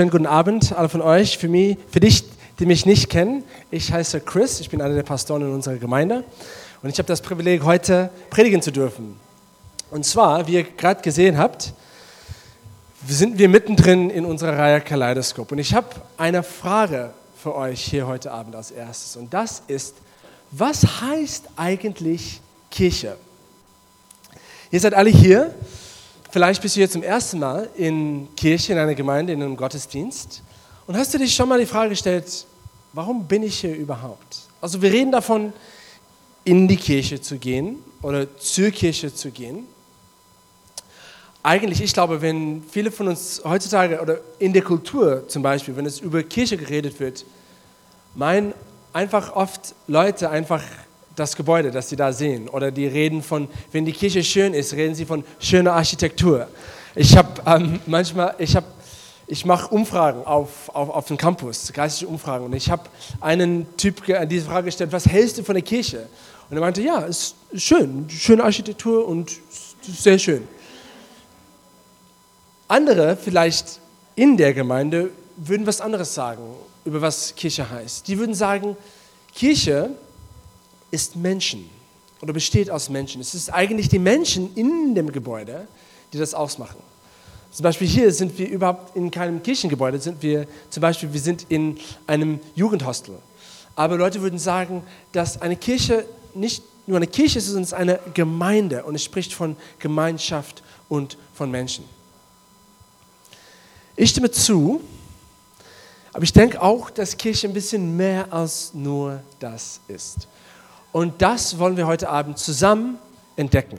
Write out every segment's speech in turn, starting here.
Schönen guten Abend, alle von euch. Für, mich, für dich, die mich nicht kennen, ich heiße Chris, ich bin einer der Pastoren in unserer Gemeinde und ich habe das Privileg, heute predigen zu dürfen. Und zwar, wie ihr gerade gesehen habt, sind wir mittendrin in unserer Reihe Kaleidoskop. Und ich habe eine Frage für euch hier heute Abend als erstes. Und das ist, was heißt eigentlich Kirche? Ihr seid alle hier Vielleicht bist du jetzt zum ersten Mal in Kirche, in einer Gemeinde, in einem Gottesdienst und hast du dich schon mal die Frage gestellt, warum bin ich hier überhaupt? Also wir reden davon, in die Kirche zu gehen oder zur Kirche zu gehen. Eigentlich, ich glaube, wenn viele von uns heutzutage oder in der Kultur zum Beispiel, wenn es über Kirche geredet wird, meinen einfach oft Leute einfach das Gebäude, das Sie da sehen. Oder die reden von, wenn die Kirche schön ist, reden sie von schöner Architektur. Ich habe ähm, manchmal, ich habe, ich mache Umfragen auf, auf, auf dem Campus, geistige Umfragen. Und ich habe einen Typ diese Frage gestellt, was hältst du von der Kirche? Und er meinte, ja, es ist schön, schöne Architektur und sehr schön. Andere, vielleicht in der Gemeinde, würden was anderes sagen, über was Kirche heißt. Die würden sagen, Kirche ist Menschen oder besteht aus Menschen. Es ist eigentlich die Menschen in dem Gebäude, die das ausmachen. Zum Beispiel hier sind wir überhaupt in keinem Kirchengebäude, sind wir zum Beispiel, wir sind in einem Jugendhostel. Aber Leute würden sagen, dass eine Kirche nicht nur eine Kirche ist, sondern es ist eine Gemeinde und es spricht von Gemeinschaft und von Menschen. Ich stimme zu, aber ich denke auch, dass Kirche ein bisschen mehr als nur das ist. Und das wollen wir heute Abend zusammen entdecken.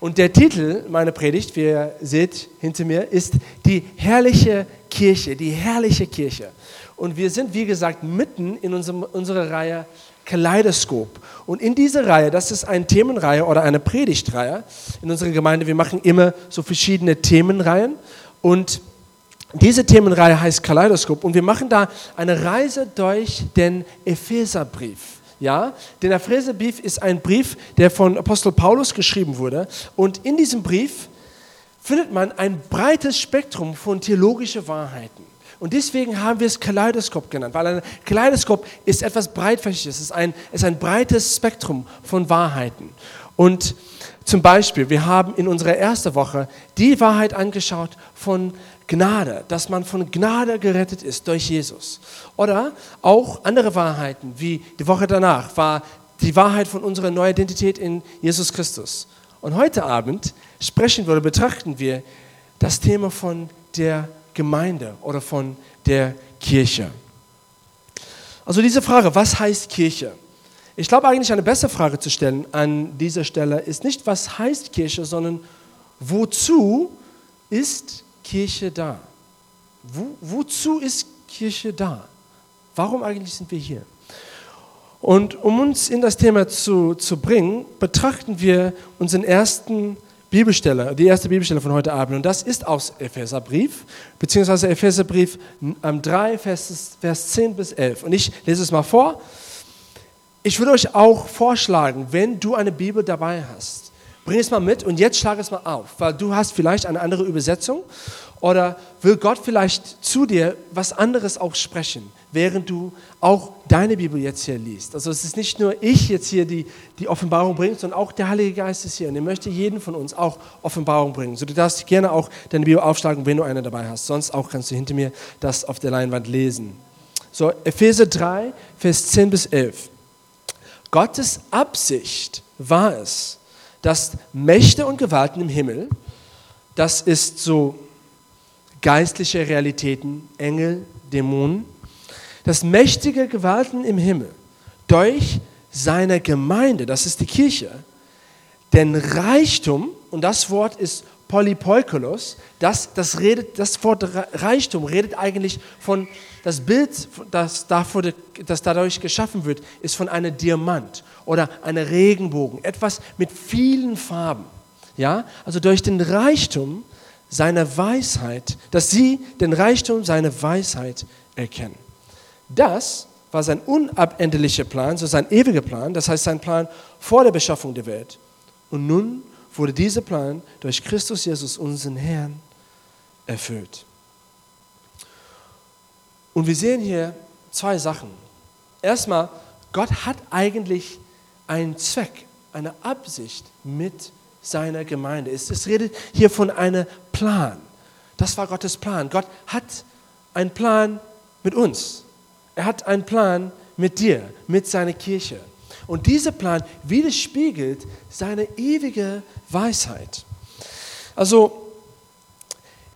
Und der Titel meiner Predigt, wie ihr seht hinter mir, ist die herrliche Kirche, die herrliche Kirche. Und wir sind, wie gesagt, mitten in unserem, unserer Reihe Kaleidoskop. Und in dieser Reihe, das ist eine Themenreihe oder eine Predigtreihe in unserer Gemeinde, wir machen immer so verschiedene Themenreihen. Und diese Themenreihe heißt Kaleidoskop. Und wir machen da eine Reise durch den Epheserbrief. Ja, denn der Epheserbrief ist ein Brief, der von Apostel Paulus geschrieben wurde. Und in diesem Brief findet man ein breites Spektrum von theologischen Wahrheiten. Und deswegen haben wir es Kaleidoskop genannt, weil ein Kaleidoskop ist etwas breitflächiges, es ist ein, ist ein breites Spektrum von Wahrheiten. Und zum Beispiel, wir haben in unserer ersten Woche die Wahrheit angeschaut von Gnade, dass man von Gnade gerettet ist durch Jesus. Oder auch andere Wahrheiten, wie die Woche danach war die Wahrheit von unserer neuen Identität in Jesus Christus. Und heute Abend sprechen wir oder betrachten wir das Thema von der Gemeinde oder von der Kirche. Also diese Frage, was heißt Kirche? Ich glaube eigentlich eine bessere Frage zu stellen an dieser Stelle ist nicht, was heißt Kirche, sondern wozu ist Kirche da? Wo, wozu ist Kirche da? Warum eigentlich sind wir hier? Und um uns in das Thema zu, zu bringen, betrachten wir unseren ersten Bibelstelle, die erste Bibelstelle von heute Abend. Und das ist aus Epheserbrief, beziehungsweise Epheserbrief 3, Vers, Vers 10 bis 11. Und ich lese es mal vor. Ich würde euch auch vorschlagen, wenn du eine Bibel dabei hast, Bring es mal mit und jetzt schlag es mal auf, weil du hast vielleicht eine andere Übersetzung oder will Gott vielleicht zu dir was anderes auch sprechen, während du auch deine Bibel jetzt hier liest. Also es ist nicht nur ich jetzt hier, die die Offenbarung bringt, sondern auch der Heilige Geist ist hier und er möchte jeden von uns auch Offenbarung bringen. So du darfst gerne auch deine Bibel aufschlagen, wenn du eine dabei hast. Sonst auch kannst du hinter mir das auf der Leinwand lesen. So Epheser 3, Vers 10 bis 11. Gottes Absicht war es, dass Mächte und Gewalten im Himmel, das ist so geistliche Realitäten, Engel, Dämonen, dass mächtige Gewalten im Himmel durch seine Gemeinde, das ist die Kirche, den Reichtum, und das Wort ist Polypoikolos, das, das, redet, das Wort Reichtum redet eigentlich von, das Bild, das, davor, das dadurch geschaffen wird, ist von einem Diamant oder einem Regenbogen, etwas mit vielen Farben. Ja? Also durch den Reichtum seiner Weisheit, dass sie den Reichtum seiner Weisheit erkennen. Das war sein unabänderlicher Plan, so sein ewiger Plan, das heißt sein Plan vor der Beschaffung der Welt. Und nun wurde dieser Plan durch Christus Jesus, unseren Herrn, erfüllt. Und wir sehen hier zwei Sachen. Erstmal, Gott hat eigentlich einen Zweck, eine Absicht mit seiner Gemeinde. Es, es redet hier von einem Plan. Das war Gottes Plan. Gott hat einen Plan mit uns. Er hat einen Plan mit dir, mit seiner Kirche. Und dieser Plan widerspiegelt seine ewige Weisheit. Also,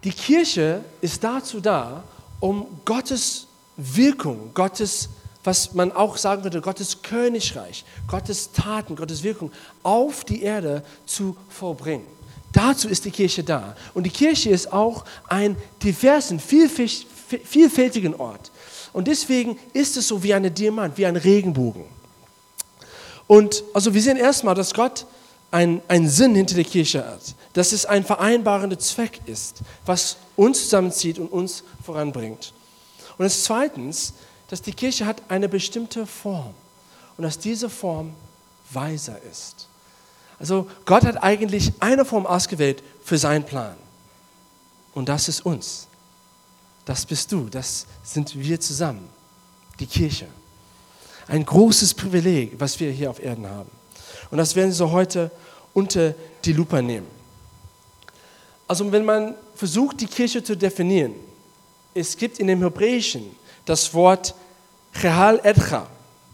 die Kirche ist dazu da, um Gottes Wirkung, Gottes, was man auch sagen könnte, Gottes Königreich, Gottes Taten, Gottes Wirkung auf die Erde zu vollbringen. Dazu ist die Kirche da. Und die Kirche ist auch ein diversen, vielfältigen Ort. Und deswegen ist es so wie eine Diamant, wie ein Regenbogen. Und also wir sehen erstmal, dass Gott einen Sinn hinter der Kirche hat, dass es ein vereinbarender Zweck ist, was uns zusammenzieht und uns voranbringt. Und das zweitens, dass die Kirche hat eine bestimmte Form und dass diese Form weiser ist. Also Gott hat eigentlich eine Form ausgewählt für seinen Plan. Und das ist uns. Das bist du. Das sind wir zusammen. Die Kirche. Ein großes Privileg, was wir hier auf Erden haben. Und das werden Sie heute unter die Lupe nehmen. Also wenn man versucht, die Kirche zu definieren, es gibt in dem Hebräischen das Wort Chehal Edcha,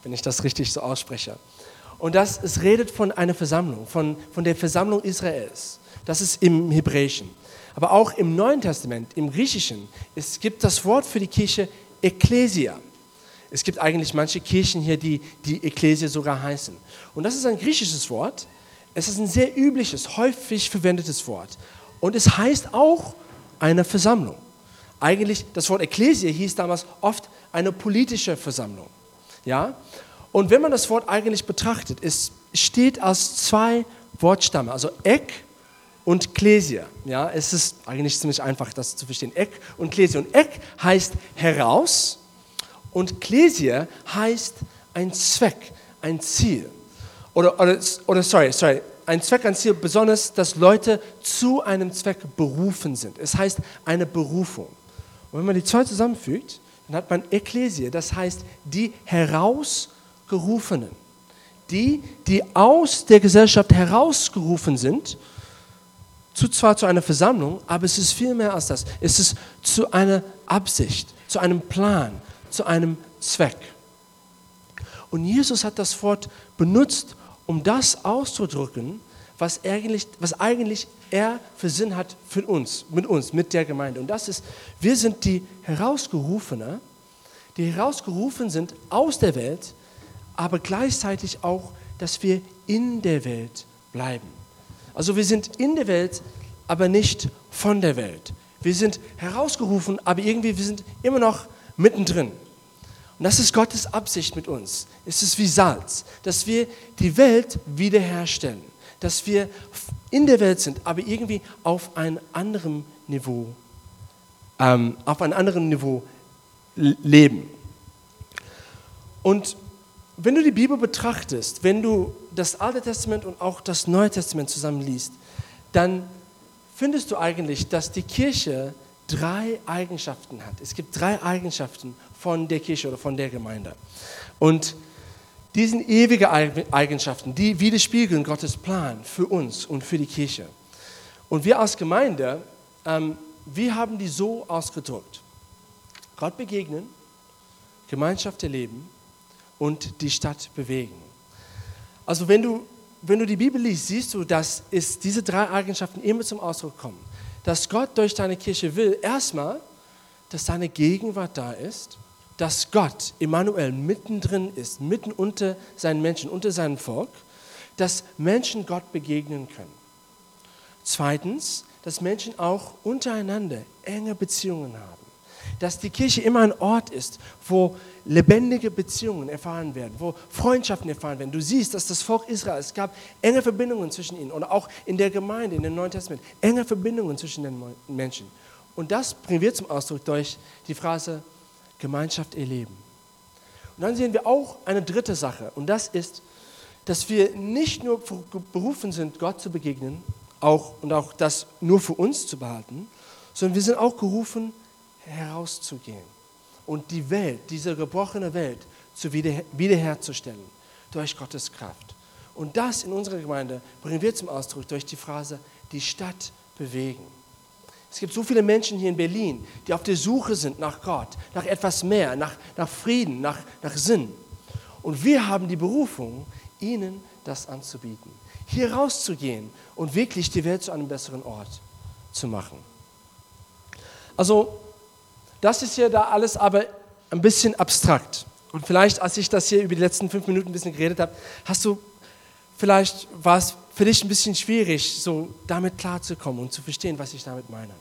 wenn ich das richtig so ausspreche. Und das, es redet von einer Versammlung, von, von der Versammlung Israels. Das ist im Hebräischen. Aber auch im Neuen Testament, im Griechischen, es gibt das Wort für die Kirche Ekklesia. Es gibt eigentlich manche Kirchen hier, die die Ekklesia sogar heißen. Und das ist ein griechisches Wort. Es ist ein sehr übliches, häufig verwendetes Wort. Und es heißt auch eine Versammlung. Eigentlich, das Wort Ekklesia hieß damals oft eine politische Versammlung. Ja? Und wenn man das Wort eigentlich betrachtet, es steht aus zwei Wortstämmen, also Ek und Klesia. Ja, es ist eigentlich ziemlich einfach, das zu verstehen. Ek und Klesia. Und Ek heißt heraus und Klesia heißt ein Zweck, ein Ziel. Oder, oder, oder sorry, sorry, ein Zweck, ein Ziel, besonders, dass Leute zu einem Zweck berufen sind. Es heißt eine Berufung. Und wenn man die zwei zusammenfügt, dann hat man Ekklesia, das heißt die Herausgerufenen. Die, die aus der Gesellschaft herausgerufen sind, zu zwar zu einer Versammlung, aber es ist viel mehr als das. Es ist zu einer Absicht, zu einem Plan, zu einem Zweck. Und Jesus hat das Wort benutzt, um das auszudrücken, was eigentlich, was eigentlich er für Sinn hat für uns, mit uns, mit der Gemeinde. Und das ist, wir sind die Herausgerufene, die herausgerufen sind aus der Welt, aber gleichzeitig auch, dass wir in der Welt bleiben. Also wir sind in der Welt, aber nicht von der Welt. Wir sind herausgerufen, aber irgendwie wir sind immer noch mittendrin. Und das ist Gottes Absicht mit uns. Es ist wie Salz, dass wir die Welt wiederherstellen, dass wir in der Welt sind, aber irgendwie auf einem anderen Niveau, ähm, auf einem anderen Niveau leben. Und wenn du die Bibel betrachtest, wenn du das Alte Testament und auch das Neue Testament zusammen liest, dann findest du eigentlich, dass die Kirche drei Eigenschaften hat. Es gibt drei Eigenschaften von der Kirche oder von der Gemeinde. Und diese ewigen Eigenschaften, die widerspiegeln Gottes Plan für uns und für die Kirche. Und wir als Gemeinde, ähm, wir haben die so ausgedrückt. Gott begegnen, Gemeinschaft erleben und die Stadt bewegen. Also wenn du, wenn du die Bibel liest, siehst du, dass es diese drei Eigenschaften immer zum Ausdruck kommen dass Gott durch deine Kirche will, erstmal, dass seine Gegenwart da ist, dass Gott, Emmanuel, mittendrin ist, mitten unter seinen Menschen, unter seinem Volk, dass Menschen Gott begegnen können. Zweitens, dass Menschen auch untereinander enge Beziehungen haben dass die Kirche immer ein Ort ist, wo lebendige Beziehungen erfahren werden, wo Freundschaften erfahren werden. Du siehst, dass das Volk Israel, es gab enge Verbindungen zwischen ihnen und auch in der Gemeinde, in dem Neuen Testament, enge Verbindungen zwischen den Menschen. Und das bringen wir zum Ausdruck durch die Phrase Gemeinschaft erleben. Und dann sehen wir auch eine dritte Sache und das ist, dass wir nicht nur berufen sind, Gott zu begegnen auch, und auch das nur für uns zu behalten, sondern wir sind auch gerufen, herauszugehen und die Welt, diese gebrochene Welt, zu wieder, wiederherzustellen durch Gottes Kraft. Und das in unserer Gemeinde bringen wir zum Ausdruck durch die Phrase, die Stadt bewegen. Es gibt so viele Menschen hier in Berlin, die auf der Suche sind nach Gott, nach etwas mehr, nach, nach Frieden, nach, nach Sinn. Und wir haben die Berufung, ihnen das anzubieten. Hier rauszugehen und wirklich die Welt zu einem besseren Ort zu machen. Also, das ist ja da alles aber ein bisschen abstrakt. Und vielleicht, als ich das hier über die letzten fünf Minuten ein bisschen geredet habe, hast du, vielleicht war es für dich ein bisschen schwierig, so damit klarzukommen und zu verstehen, was ich damit meine.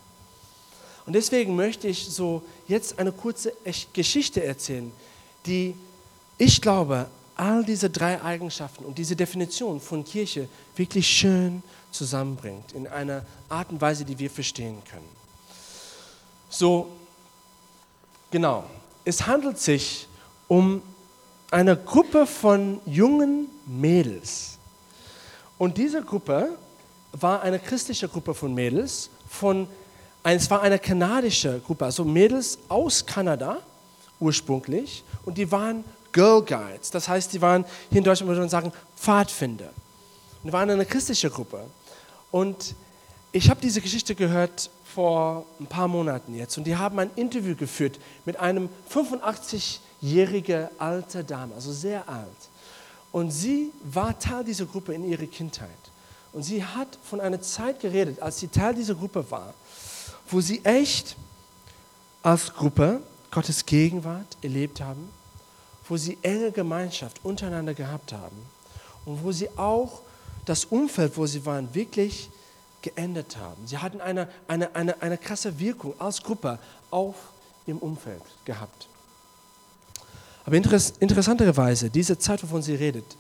Und deswegen möchte ich so jetzt eine kurze Geschichte erzählen, die ich glaube, all diese drei Eigenschaften und diese Definition von Kirche wirklich schön zusammenbringt, in einer Art und Weise, die wir verstehen können. So, genau, es handelt sich um eine Gruppe von jungen Mädels, und diese Gruppe war eine christliche Gruppe von Mädels, von, es war eine kanadische Gruppe, also Mädels aus Kanada ursprünglich. Und die waren Girl Guides, das heißt, die waren, hier in Deutschland würde man sagen, Pfadfinder. Und die waren eine christliche Gruppe. Und ich habe diese Geschichte gehört vor ein paar Monaten jetzt. Und die haben ein Interview geführt mit einem 85-jährigen alten Dame, also sehr alt. Und sie war Teil dieser Gruppe in ihrer Kindheit. Und sie hat von einer Zeit geredet, als sie Teil dieser Gruppe war, wo sie echt als Gruppe Gottes Gegenwart erlebt haben, wo sie enge Gemeinschaft untereinander gehabt haben und wo sie auch das Umfeld, wo sie waren, wirklich geändert haben. Sie hatten eine, eine, eine, eine krasse Wirkung als Gruppe auf im Umfeld gehabt. Aber interessanterweise, diese Zeit, wovon sie redet,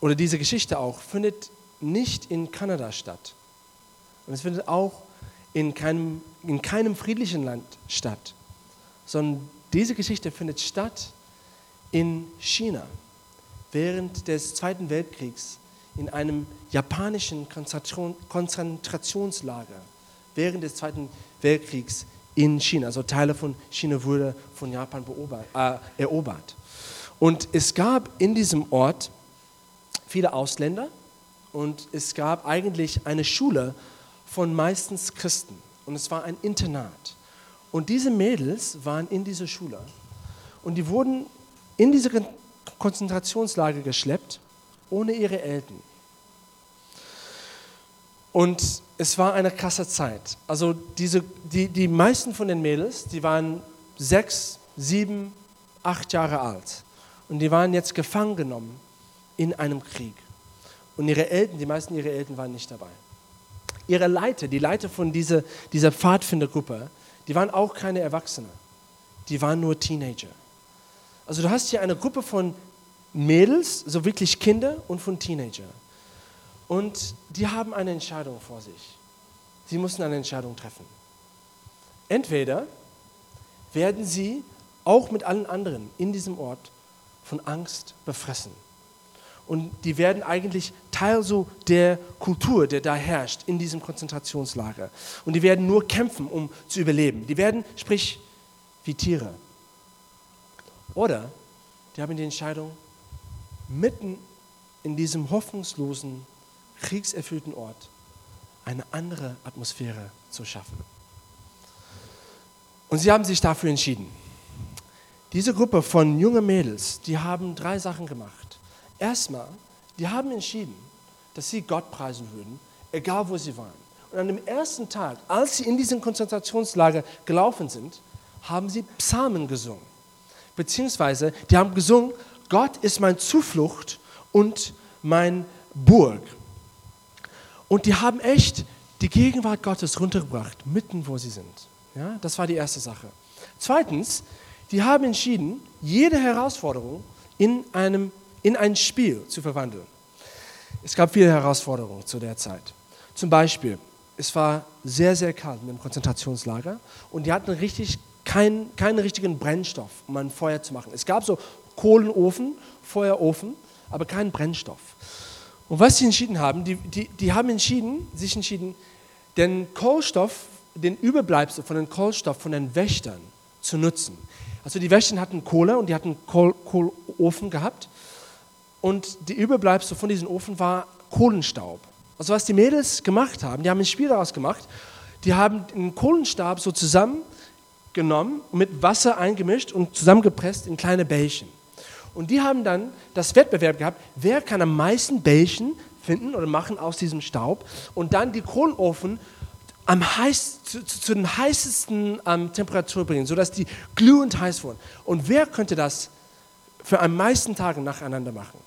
oder diese Geschichte auch, findet nicht in Kanada statt. Und es findet auch in keinem, in keinem friedlichen Land statt, sondern diese Geschichte findet statt in China während des Zweiten Weltkriegs in einem japanischen Konzentrationslager während des Zweiten Weltkriegs in China. Also Teile von China wurde von Japan äh, erobert. Und es gab in diesem Ort viele Ausländer und es gab eigentlich eine Schule von meistens Christen. Und es war ein Internat. Und diese Mädels waren in dieser Schule. Und die wurden in diese Konzentrationslager geschleppt, ohne ihre Eltern. Und es war eine krasse Zeit. Also diese, die, die meisten von den Mädels, die waren sechs, sieben, acht Jahre alt. Und die waren jetzt gefangen genommen in einem Krieg. Und ihre Eltern, die meisten ihrer Eltern waren nicht dabei. Ihre Leiter, die Leiter von dieser, dieser Pfadfindergruppe, die waren auch keine Erwachsene. Die waren nur Teenager. Also du hast hier eine Gruppe von Mädels, so wirklich Kinder und von Teenagern. Und die haben eine Entscheidung vor sich. Sie müssen eine Entscheidung treffen. Entweder werden sie auch mit allen anderen in diesem Ort von Angst befressen. Und die werden eigentlich Teil so der Kultur, der da herrscht in diesem Konzentrationslager. Und die werden nur kämpfen, um zu überleben. Die werden, sprich, wie Tiere. Oder die haben die Entscheidung, mitten in diesem hoffnungslosen kriegserfüllten Ort eine andere Atmosphäre zu schaffen. Und sie haben sich dafür entschieden. Diese Gruppe von jungen Mädels, die haben drei Sachen gemacht. Erstmal, die haben entschieden, dass sie Gott preisen würden, egal wo sie waren. Und an dem ersten Tag, als sie in diesem Konzentrationslager gelaufen sind, haben sie Psalmen gesungen. Beziehungsweise, die haben gesungen, Gott ist mein Zuflucht und mein Burg. Und die haben echt die Gegenwart Gottes runtergebracht, mitten wo sie sind. Ja, das war die erste Sache. Zweitens, die haben entschieden, jede Herausforderung in, einem, in ein Spiel zu verwandeln. Es gab viele Herausforderungen zu der Zeit. Zum Beispiel, es war sehr, sehr kalt in dem Konzentrationslager und die hatten richtig kein, keinen richtigen Brennstoff, um ein Feuer zu machen. Es gab so Kohlenofen, Feuerofen, aber keinen Brennstoff. Und was sie entschieden haben, die, die, die haben entschieden, sich entschieden, den Kohlenstoff, den Überbleibsel von dem Kohlenstoff von den Wächtern zu nutzen. Also die Wäschen hatten Kohle und die hatten Kohl, Kohlofen gehabt. Und die Überbleibsel von diesem Ofen war Kohlenstaub. Also was die Mädels gemacht haben, die haben ein Spiel daraus gemacht. Die haben den Kohlenstab so zusammengenommen, mit Wasser eingemischt und zusammengepresst in kleine Bällchen. Und die haben dann das Wettbewerb gehabt, wer kann am meisten Bällchen finden oder machen aus diesem Staub und dann die Kohlofen am heiß, zu, zu, den heißesten ähm, Temperatur bringen, sodass die glühend heiß wurden. Und wer könnte das für am meisten Tage nacheinander machen?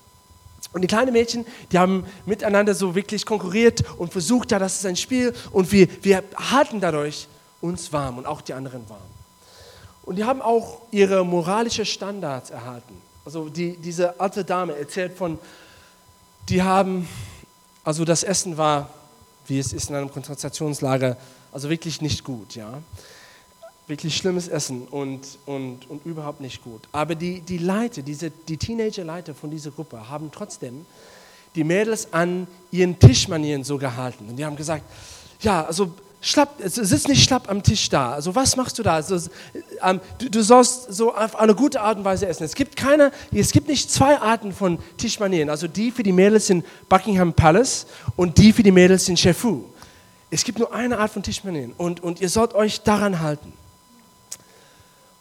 Und die kleinen Mädchen, die haben miteinander so wirklich konkurriert und versucht, ja, das ist ein Spiel und wir, wir halten dadurch uns warm und auch die anderen warm. Und die haben auch ihre moralischen Standards erhalten. Also die, diese alte Dame erzählt von, die haben, also das Essen war, wie es ist in einem Konzentrationslager, also wirklich nicht gut, ja wirklich schlimmes Essen und, und, und überhaupt nicht gut. Aber die, die Leiter, diese, die Teenager-Leiter von dieser Gruppe haben trotzdem die Mädels an ihren Tischmanieren so gehalten. Und die haben gesagt, ja, also schlapp, sitz nicht schlapp am Tisch da. Also was machst du da? Also, ähm, du, du, sollst so auf eine gute Art und Weise essen. Es gibt keine, es gibt nicht zwei Arten von Tischmanieren. Also die für die Mädels in Buckingham Palace und die für die Mädels in Chefu. Es gibt nur eine Art von Tischmanieren und, und ihr sollt euch daran halten.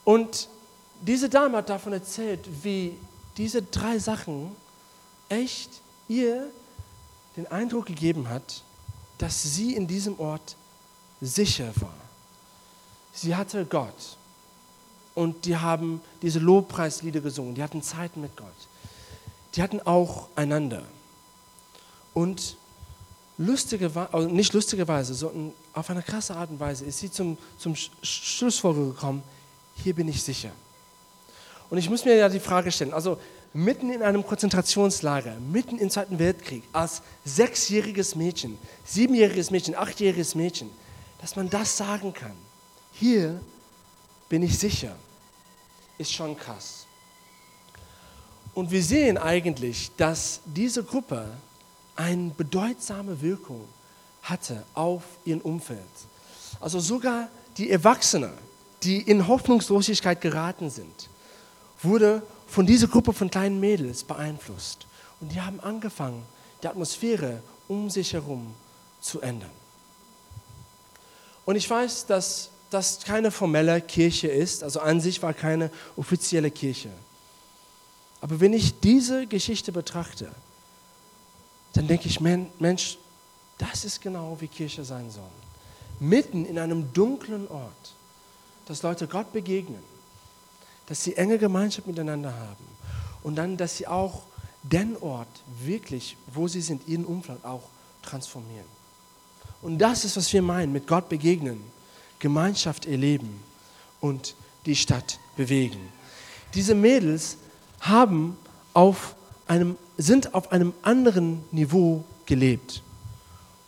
Und diese Dame hat davon erzählt, wie diese drei Sachen echt ihr den Eindruck gegeben hat, dass sie in diesem Ort sicher war. Sie hatte Gott und die haben diese Lobpreislieder gesungen, die hatten Zeit mit Gott. Die hatten auch einander. Und lustigerweise, also nicht lustigerweise, sondern auf eine krasse Art und Weise ist sie zum, zum Schlussfolgerung gekommen, hier bin ich sicher. Und ich muss mir ja die Frage stellen, also mitten in einem Konzentrationslager, mitten im Zweiten Weltkrieg, als sechsjähriges Mädchen, siebenjähriges Mädchen, achtjähriges Mädchen, dass man das sagen kann, hier bin ich sicher, ist schon krass. Und wir sehen eigentlich, dass diese Gruppe eine bedeutsame Wirkung hatte auf ihr Umfeld. Also sogar die Erwachsenen, die in Hoffnungslosigkeit geraten sind, wurde von dieser Gruppe von kleinen Mädels beeinflusst. Und die haben angefangen, die Atmosphäre um sich herum zu ändern. Und ich weiß, dass das keine formelle Kirche ist, also an sich war keine offizielle Kirche. Aber wenn ich diese Geschichte betrachte, dann denke ich, Mensch, das ist genau wie Kirche sein soll. Mitten in einem dunklen Ort dass Leute Gott begegnen, dass sie enge Gemeinschaft miteinander haben und dann, dass sie auch den Ort wirklich, wo sie sind, ihren Umfeld auch transformieren. Und das ist, was wir meinen, mit Gott begegnen, Gemeinschaft erleben und die Stadt bewegen. Diese Mädels haben auf einem, sind auf einem anderen Niveau gelebt.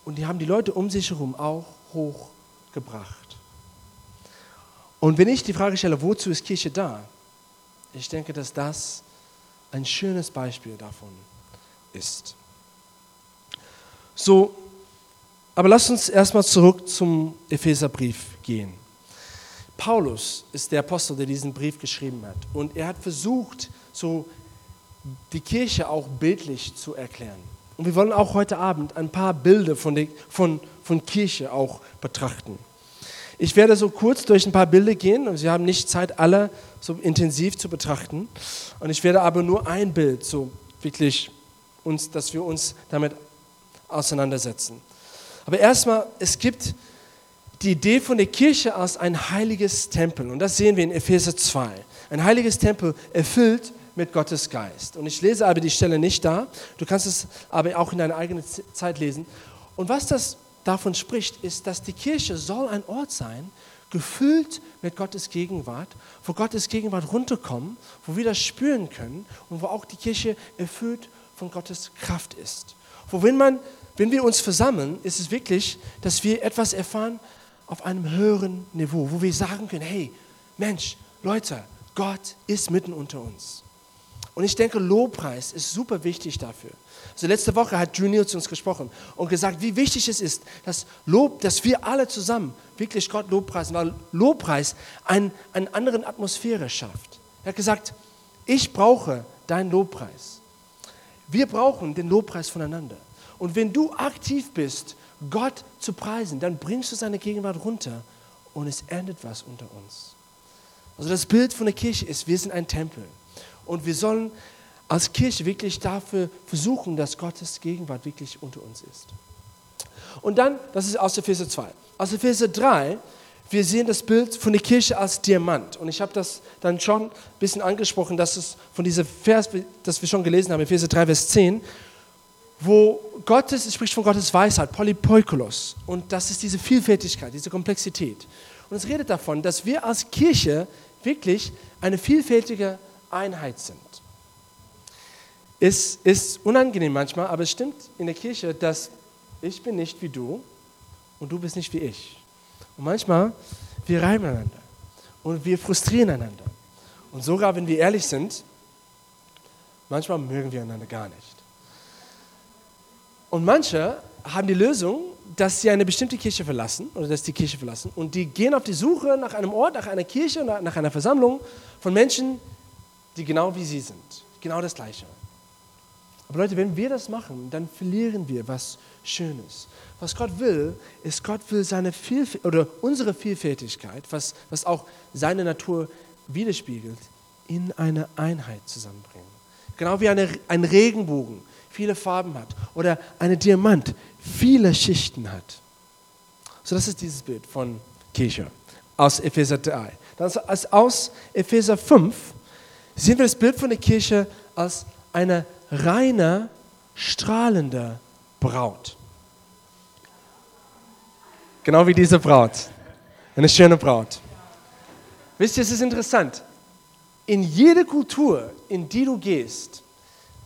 Und die haben die Leute um sich herum auch hochgebracht. Und wenn ich die Frage stelle, wozu ist Kirche da? Ich denke, dass das ein schönes Beispiel davon ist. So, aber lass uns erstmal zurück zum Epheserbrief gehen. Paulus ist der Apostel, der diesen Brief geschrieben hat. Und er hat versucht, so die Kirche auch bildlich zu erklären. Und wir wollen auch heute Abend ein paar Bilder von, der, von, von Kirche auch betrachten. Ich werde so kurz durch ein paar Bilder gehen und Sie haben nicht Zeit, alle so intensiv zu betrachten. Und ich werde aber nur ein Bild so wirklich uns, dass wir uns damit auseinandersetzen. Aber erstmal, es gibt die Idee von der Kirche als ein heiliges Tempel. Und das sehen wir in Epheser 2. Ein heiliges Tempel erfüllt mit Gottes Geist. Und ich lese aber die Stelle nicht da. Du kannst es aber auch in deiner eigenen Zeit lesen. Und was das davon spricht, ist, dass die Kirche soll ein Ort sein, gefüllt mit Gottes Gegenwart, wo Gottes Gegenwart runterkommt, wo wir das spüren können und wo auch die Kirche erfüllt von Gottes Kraft ist. Wo wenn, man, wenn wir uns versammeln, ist es wirklich, dass wir etwas erfahren auf einem höheren Niveau, wo wir sagen können, hey, Mensch, Leute, Gott ist mitten unter uns. Und ich denke, Lobpreis ist super wichtig dafür. Also letzte Woche hat Neal zu uns gesprochen und gesagt, wie wichtig es ist, dass Lob, dass wir alle zusammen wirklich Gott Lobpreisen, weil Lobpreis ein, eine andere Atmosphäre schafft. Er hat gesagt, ich brauche deinen Lobpreis. Wir brauchen den Lobpreis voneinander. Und wenn du aktiv bist, Gott zu preisen, dann bringst du seine Gegenwart runter und es endet was unter uns. Also das Bild von der Kirche ist, wir sind ein Tempel. Und wir sollen als Kirche wirklich dafür versuchen, dass Gottes Gegenwart wirklich unter uns ist. Und dann, das ist aus Epheser 2. Aus Epheser 3, wir sehen das Bild von der Kirche als Diamant. Und ich habe das dann schon ein bisschen angesprochen, dass es von diesem Vers, das wir schon gelesen haben, Epheser 3, Vers 10, wo Gottes, es spricht von Gottes Weisheit, Polypoikulos. Und das ist diese Vielfältigkeit, diese Komplexität. Und es redet davon, dass wir als Kirche wirklich eine vielfältige Einheit sind. Es ist unangenehm manchmal, aber es stimmt in der Kirche, dass ich bin nicht wie du und du bist nicht wie ich. Und manchmal, wir reiben einander und wir frustrieren einander. Und sogar, wenn wir ehrlich sind, manchmal mögen wir einander gar nicht. Und manche haben die Lösung, dass sie eine bestimmte Kirche verlassen oder dass die Kirche verlassen und die gehen auf die Suche nach einem Ort, nach einer Kirche, nach einer Versammlung von Menschen, die genau wie sie sind. Genau das Gleiche. Aber Leute, wenn wir das machen, dann verlieren wir was Schönes. Was Gott will, ist, Gott will seine Vielf oder unsere Vielfältigkeit, was, was auch seine Natur widerspiegelt, in eine Einheit zusammenbringen. Genau wie eine, ein Regenbogen viele Farben hat oder eine Diamant viele Schichten hat. So, das ist dieses Bild von Kirche aus Epheser 3. Dann aus Epheser 5 sehen wir das Bild von der Kirche als eine reine, strahlende Braut. Genau wie diese Braut. Eine schöne Braut. Wisst ihr, es ist interessant. In jede Kultur, in die du gehst,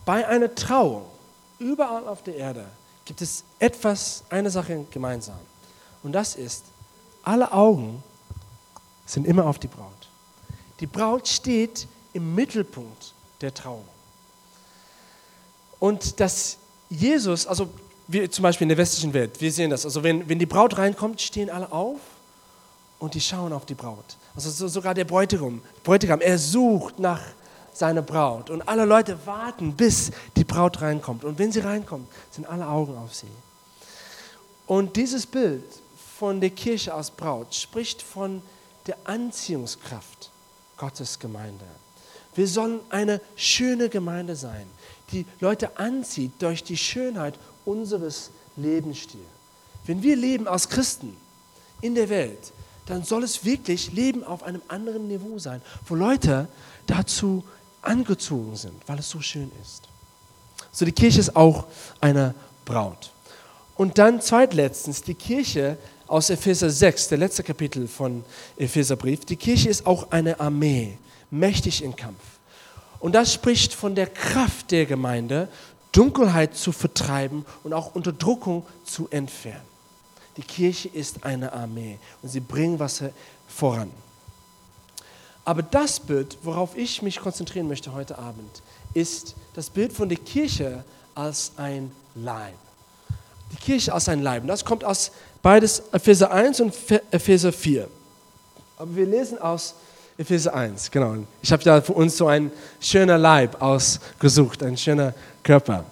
bei einer Trauung, überall auf der Erde, gibt es etwas, eine Sache gemeinsam. Und das ist, alle Augen sind immer auf die Braut. Die Braut steht im Mittelpunkt der Trauung. Und dass Jesus, also wir zum Beispiel in der westlichen Welt, wir sehen das, also wenn, wenn die Braut reinkommt, stehen alle auf und die schauen auf die Braut. Also so, sogar der Bräutigam, Bräutigam, er sucht nach seiner Braut und alle Leute warten, bis die Braut reinkommt. Und wenn sie reinkommt, sind alle Augen auf sie. Und dieses Bild von der Kirche als Braut spricht von der Anziehungskraft Gottes Gemeinde. Wir sollen eine schöne Gemeinde sein, die Leute anzieht durch die Schönheit unseres Lebensstils. Wenn wir leben als Christen in der Welt, dann soll es wirklich Leben auf einem anderen Niveau sein, wo Leute dazu angezogen sind, weil es so schön ist. So die Kirche ist auch eine Braut. Und dann zweitletztens die Kirche aus Epheser 6, der letzte Kapitel von Epheserbrief. Die Kirche ist auch eine Armee, mächtig im Kampf. Und das spricht von der Kraft der Gemeinde, Dunkelheit zu vertreiben und auch Unterdrückung zu entfernen. Die Kirche ist eine Armee und sie bringen was voran. Aber das Bild, worauf ich mich konzentrieren möchte heute Abend, ist das Bild von der Kirche als ein Leib. Die Kirche als ein Leib. Das kommt aus beides Epheser 1 und Epheser 4. Aber wir lesen aus Epheser 1, genau. Ich habe da für uns so ein schöner Leib ausgesucht, ein schöner Körper.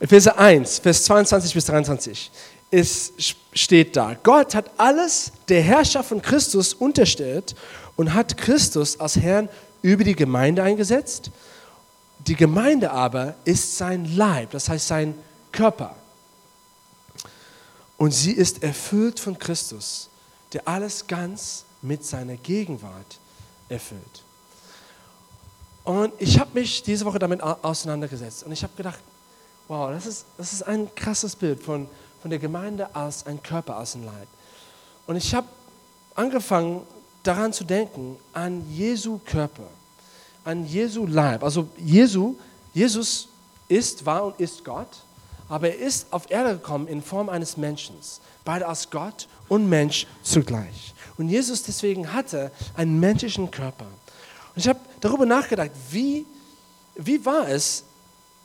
Epheser 1, Vers 22 bis 23. Es steht da, Gott hat alles der Herrschaft von Christus unterstellt und hat Christus als Herrn über die Gemeinde eingesetzt. Die Gemeinde aber ist sein Leib, das heißt sein Körper. Und sie ist erfüllt von Christus, der alles ganz mit seiner Gegenwart erfüllt. Und ich habe mich diese Woche damit auseinandergesetzt und ich habe gedacht, wow, das ist, das ist ein krasses Bild von, von der Gemeinde als ein Körper, als ein Leib. Und ich habe angefangen daran zu denken, an Jesu Körper, an Jesu Leib. Also Jesu, Jesus ist, war und ist Gott, aber er ist auf Erde gekommen in Form eines Menschen, beide als Gott und Mensch zugleich. Und Jesus deswegen hatte einen menschlichen Körper. Und ich habe darüber nachgedacht, wie, wie war es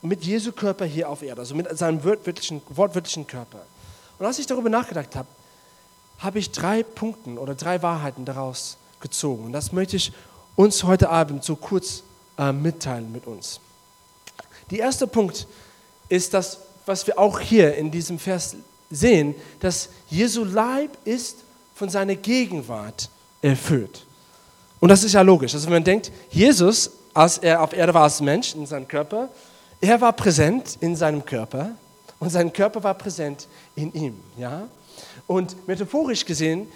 mit Jesu Körper hier auf Erde, also mit seinem wortwörtlichen, wortwörtlichen Körper? Und als ich darüber nachgedacht habe, habe ich drei Punkte oder drei Wahrheiten daraus gezogen. Und das möchte ich uns heute Abend so kurz äh, mitteilen mit uns. Der erste Punkt ist das, was wir auch hier in diesem Vers sehen, dass Jesu Leib ist von seiner Gegenwart erfüllt. Und das ist ja logisch. Also wenn man denkt, Jesus, als er auf Erde war als Mensch in seinem Körper, er war präsent in seinem Körper und sein Körper war präsent in ihm. Ja? Und metaphorisch gesehen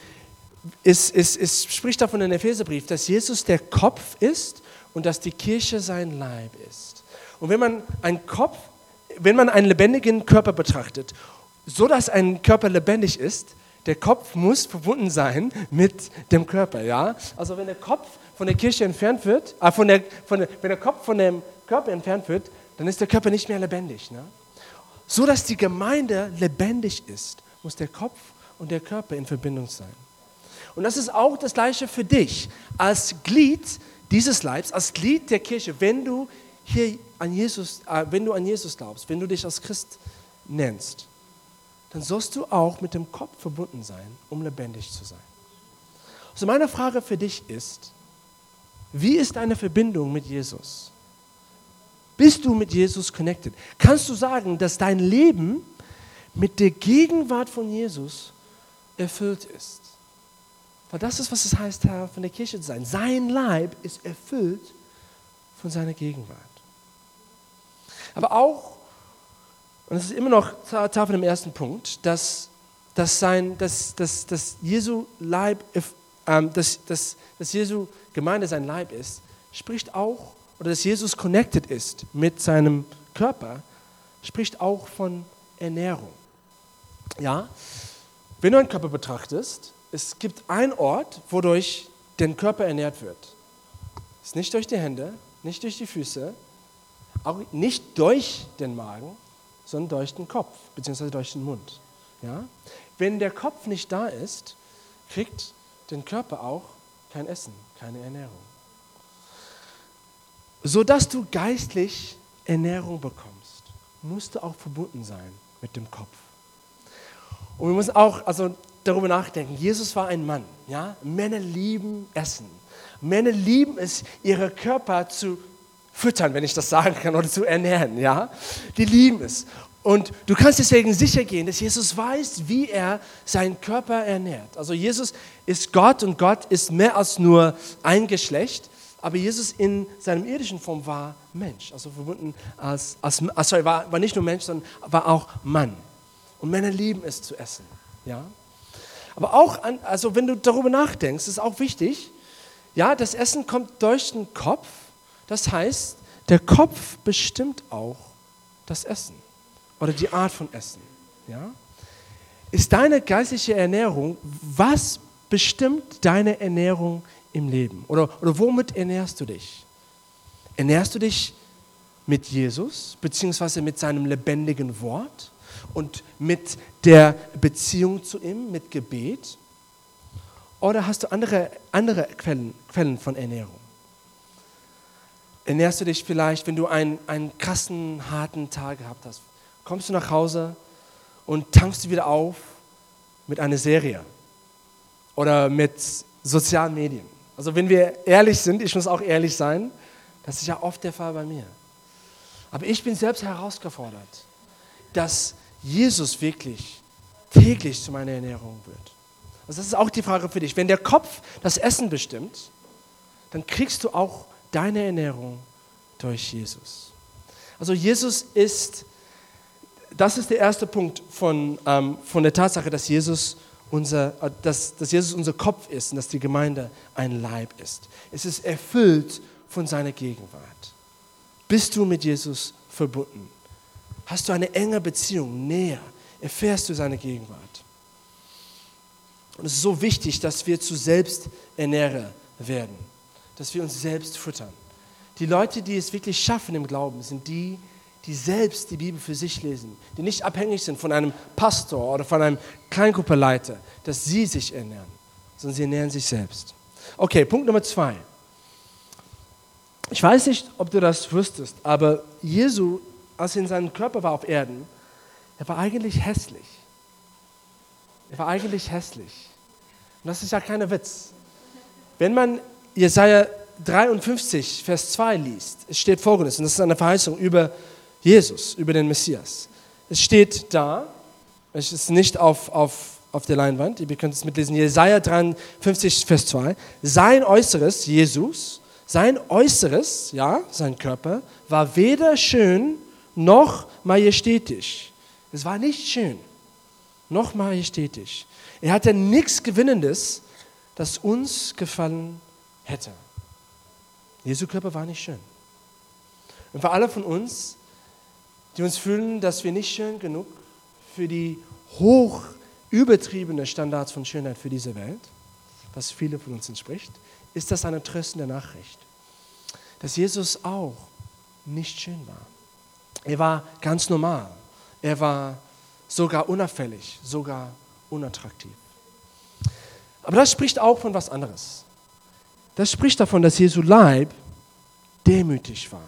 ist, ist, ist, spricht davon in Epheserbrief, dass Jesus der Kopf ist und dass die Kirche sein Leib ist. Und wenn man einen Kopf, wenn man einen lebendigen Körper betrachtet, so dass ein Körper lebendig ist, der Kopf muss verbunden sein mit dem Körper, ja? Also wenn der Kopf von der Kirche entfernt wird, äh, von der, von der, wenn der Kopf von dem Körper entfernt wird, dann ist der Körper nicht mehr lebendig, ne? So dass die Gemeinde lebendig ist, muss der Kopf und der Körper in Verbindung sein. Und das ist auch das Gleiche für dich als Glied dieses Leibs, als Glied der Kirche, wenn du hier an Jesus, äh, wenn du an Jesus glaubst, wenn du dich als Christ nennst, dann sollst du auch mit dem Kopf verbunden sein, um lebendig zu sein. Also meine Frage für dich ist, wie ist deine Verbindung mit Jesus? Bist du mit Jesus connected? Kannst du sagen, dass dein Leben mit der Gegenwart von Jesus erfüllt ist. Weil das ist, was es heißt, Herr von der Kirche zu sein. Sein Leib ist erfüllt von seiner Gegenwart. Aber auch, und das ist immer noch von dem ersten Punkt, dass, dass, sein, dass, dass, dass Jesu Leib, ähm, dass, dass, dass Jesu Gemeinde sein Leib ist, spricht auch, oder dass Jesus connected ist mit seinem Körper, spricht auch von Ernährung. Ja, wenn du einen Körper betrachtest, es gibt einen Ort, wodurch der Körper ernährt wird. Es ist nicht durch die Hände, nicht durch die Füße, auch nicht durch den Magen, sondern durch den Kopf, beziehungsweise durch den Mund. Ja? Wenn der Kopf nicht da ist, kriegt der Körper auch kein Essen, keine Ernährung. Sodass du geistlich Ernährung bekommst, musst du auch verbunden sein mit dem Kopf. Und wir müssen auch also darüber nachdenken. Jesus war ein Mann. Ja? Männer lieben Essen. Männer lieben es, ihre Körper zu füttern, wenn ich das sagen kann, oder zu ernähren. Ja? Die lieben es. Und du kannst deswegen sicher gehen, dass Jesus weiß, wie er seinen Körper ernährt. Also Jesus ist Gott und Gott ist mehr als nur ein Geschlecht. Aber Jesus in seinem irdischen Form war Mensch, also verbunden als, als sorry, war, war nicht nur Mensch, sondern war auch Mann. Und Männer lieben es zu essen. Ja? Aber auch, an, also wenn du darüber nachdenkst, ist auch wichtig, ja, das Essen kommt durch den Kopf. Das heißt, der Kopf bestimmt auch das Essen oder die Art von Essen. Ja? Ist deine geistliche Ernährung, was bestimmt deine Ernährung im Leben? Oder, oder womit ernährst du dich? Ernährst du dich mit Jesus, beziehungsweise mit seinem lebendigen Wort? Und mit der Beziehung zu ihm, mit Gebet? Oder hast du andere, andere Quellen, Quellen von Ernährung? Ernährst du dich vielleicht, wenn du einen, einen krassen, harten Tag gehabt hast? Kommst du nach Hause und tankst du wieder auf mit einer Serie oder mit sozialen Medien? Also wenn wir ehrlich sind, ich muss auch ehrlich sein, das ist ja oft der Fall bei mir. Aber ich bin selbst herausgefordert, dass Jesus wirklich täglich zu meiner Ernährung wird. Also das ist auch die Frage für dich. Wenn der Kopf das Essen bestimmt, dann kriegst du auch deine Ernährung durch Jesus. Also Jesus ist, das ist der erste Punkt von, ähm, von der Tatsache, dass Jesus, unser, äh, dass, dass Jesus unser Kopf ist und dass die Gemeinde ein Leib ist. Es ist erfüllt von seiner Gegenwart. Bist du mit Jesus verbunden? Hast du eine enge Beziehung, näher, erfährst du seine Gegenwart. Und es ist so wichtig, dass wir zu Selbsternährer werden, dass wir uns selbst füttern. Die Leute, die es wirklich schaffen im Glauben, sind die, die selbst die Bibel für sich lesen, die nicht abhängig sind von einem Pastor oder von einem Kleingruppeleiter, dass sie sich ernähren, sondern sie ernähren sich selbst. Okay, Punkt Nummer zwei. Ich weiß nicht, ob du das wüsstest, aber Jesu, als er in seinem Körper war auf Erden, er war eigentlich hässlich. Er war eigentlich hässlich. Und das ist ja kein Witz. Wenn man Jesaja 53, Vers 2 liest, es steht folgendes, und das ist eine Verheißung über Jesus, über den Messias. Es steht da, es ist nicht auf, auf, auf der Leinwand, ihr könnt es mitlesen, Jesaja 53, Vers 2. Sein Äußeres, Jesus, sein Äußeres, ja, sein Körper, war weder schön noch majestätisch. Es war nicht schön, noch majestätisch. Er hatte nichts Gewinnendes, das uns gefallen hätte. Jesu Körper war nicht schön. Und für alle von uns, die uns fühlen, dass wir nicht schön genug für die hoch übertriebene Standards von Schönheit für diese Welt, was viele von uns entspricht, ist das eine tröstende Nachricht, dass Jesus auch nicht schön war. Er war ganz normal. Er war sogar unauffällig, sogar unattraktiv. Aber das spricht auch von was anderes. Das spricht davon, dass Jesu Leib demütig war.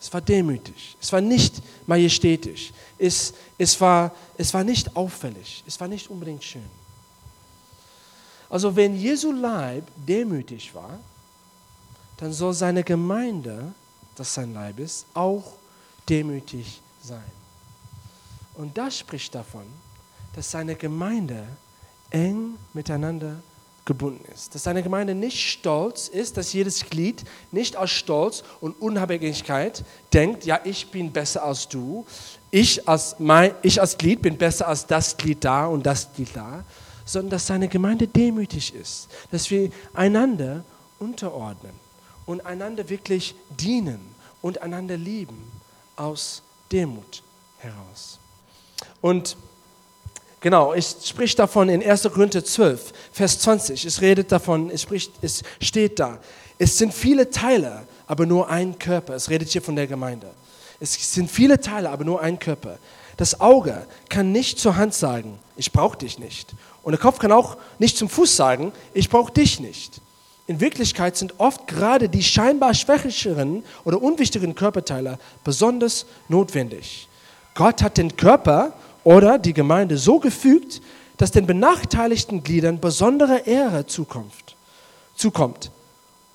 Es war demütig. Es war nicht majestätisch. Es, es, war, es war nicht auffällig. Es war nicht unbedingt schön. Also wenn Jesu Leib demütig war, dann soll seine Gemeinde, das sein Leib ist, auch demütig sein. Und das spricht davon, dass seine Gemeinde eng miteinander gebunden ist. Dass seine Gemeinde nicht stolz ist, dass jedes Glied nicht aus Stolz und Unabhängigkeit denkt, ja, ich bin besser als du, ich als, mein, ich als Glied bin besser als das Glied da und das Glied da, sondern dass seine Gemeinde demütig ist, dass wir einander unterordnen und einander wirklich dienen und einander lieben aus Demut heraus. Und genau, es spricht davon in 1. Korinther 12, Vers 20. Es redet davon, es, spricht, es steht da. Es sind viele Teile, aber nur ein Körper. Es redet hier von der Gemeinde. Es sind viele Teile, aber nur ein Körper. Das Auge kann nicht zur Hand sagen, ich brauche dich nicht. Und der Kopf kann auch nicht zum Fuß sagen, ich brauche dich nicht. In Wirklichkeit sind oft gerade die scheinbar schwächeren oder unwichtigen Körperteile besonders notwendig. Gott hat den Körper oder die Gemeinde so gefügt, dass den benachteiligten Gliedern besondere Ehre zukommt.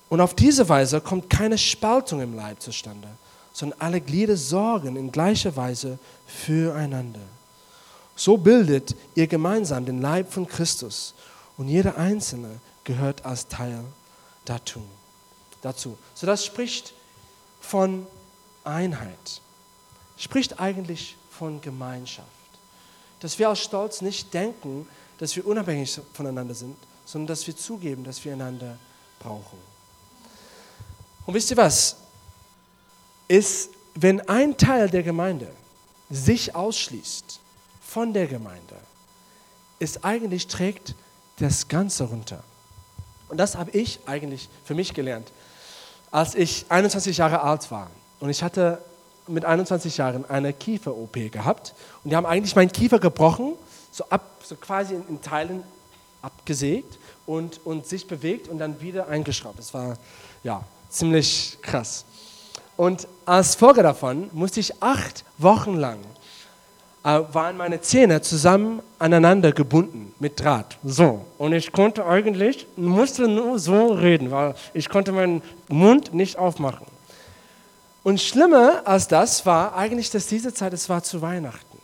Und auf diese Weise kommt keine Spaltung im Leib zustande, sondern alle Glieder sorgen in gleicher Weise füreinander. So bildet ihr gemeinsam den Leib von Christus und jeder Einzelne gehört als Teil dazu. dazu. So das spricht von Einheit, spricht eigentlich von Gemeinschaft. Dass wir aus Stolz nicht denken, dass wir unabhängig voneinander sind, sondern dass wir zugeben, dass wir einander brauchen. Und wisst ihr was? Ist, wenn ein Teil der Gemeinde sich ausschließt von der Gemeinde, ist eigentlich trägt das Ganze runter. Und das habe ich eigentlich für mich gelernt, als ich 21 Jahre alt war. Und ich hatte mit 21 Jahren eine Kiefer-OP gehabt. Und die haben eigentlich meinen Kiefer gebrochen, so, ab, so quasi in, in Teilen abgesägt und, und sich bewegt und dann wieder eingeschraubt. Das war ja ziemlich krass. Und als Folge davon musste ich acht Wochen lang waren meine Zähne zusammen aneinander gebunden mit Draht. So. Und ich konnte eigentlich, musste nur so reden, weil ich konnte meinen Mund nicht aufmachen. Und schlimmer als das war eigentlich, dass diese Zeit, es war zu Weihnachten.